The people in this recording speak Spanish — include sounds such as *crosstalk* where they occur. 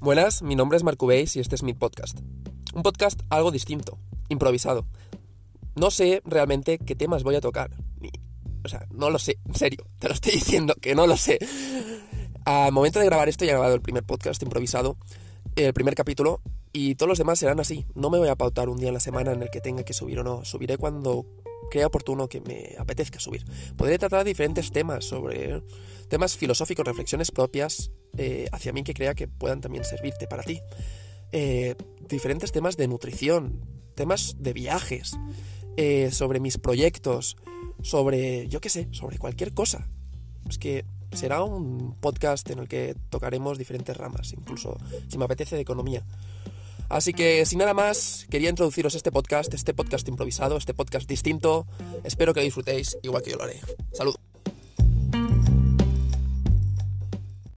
Buenas, mi nombre es Marco Beis y este es mi podcast. Un podcast algo distinto, improvisado. No sé realmente qué temas voy a tocar. Ni, o sea, no lo sé, en serio, te lo estoy *laughs* diciendo que no lo sé. Al momento de grabar esto ya he grabado el primer podcast improvisado, el primer capítulo, y todos los demás serán así. No me voy a pautar un día en la semana en el que tenga que subir o no. Subiré cuando crea oportuno que me apetezca subir. Podré tratar diferentes temas sobre temas filosóficos, reflexiones propias eh, hacia mí que crea que puedan también servirte para ti. Eh, diferentes temas de nutrición, temas de viajes, eh, sobre mis proyectos, sobre, yo qué sé, sobre cualquier cosa. Es que será un podcast en el que tocaremos diferentes ramas, incluso si me apetece de economía. Así que sin nada más, quería introduciros este podcast, este podcast improvisado, este podcast distinto. Espero que lo disfrutéis igual que yo lo haré. Salud.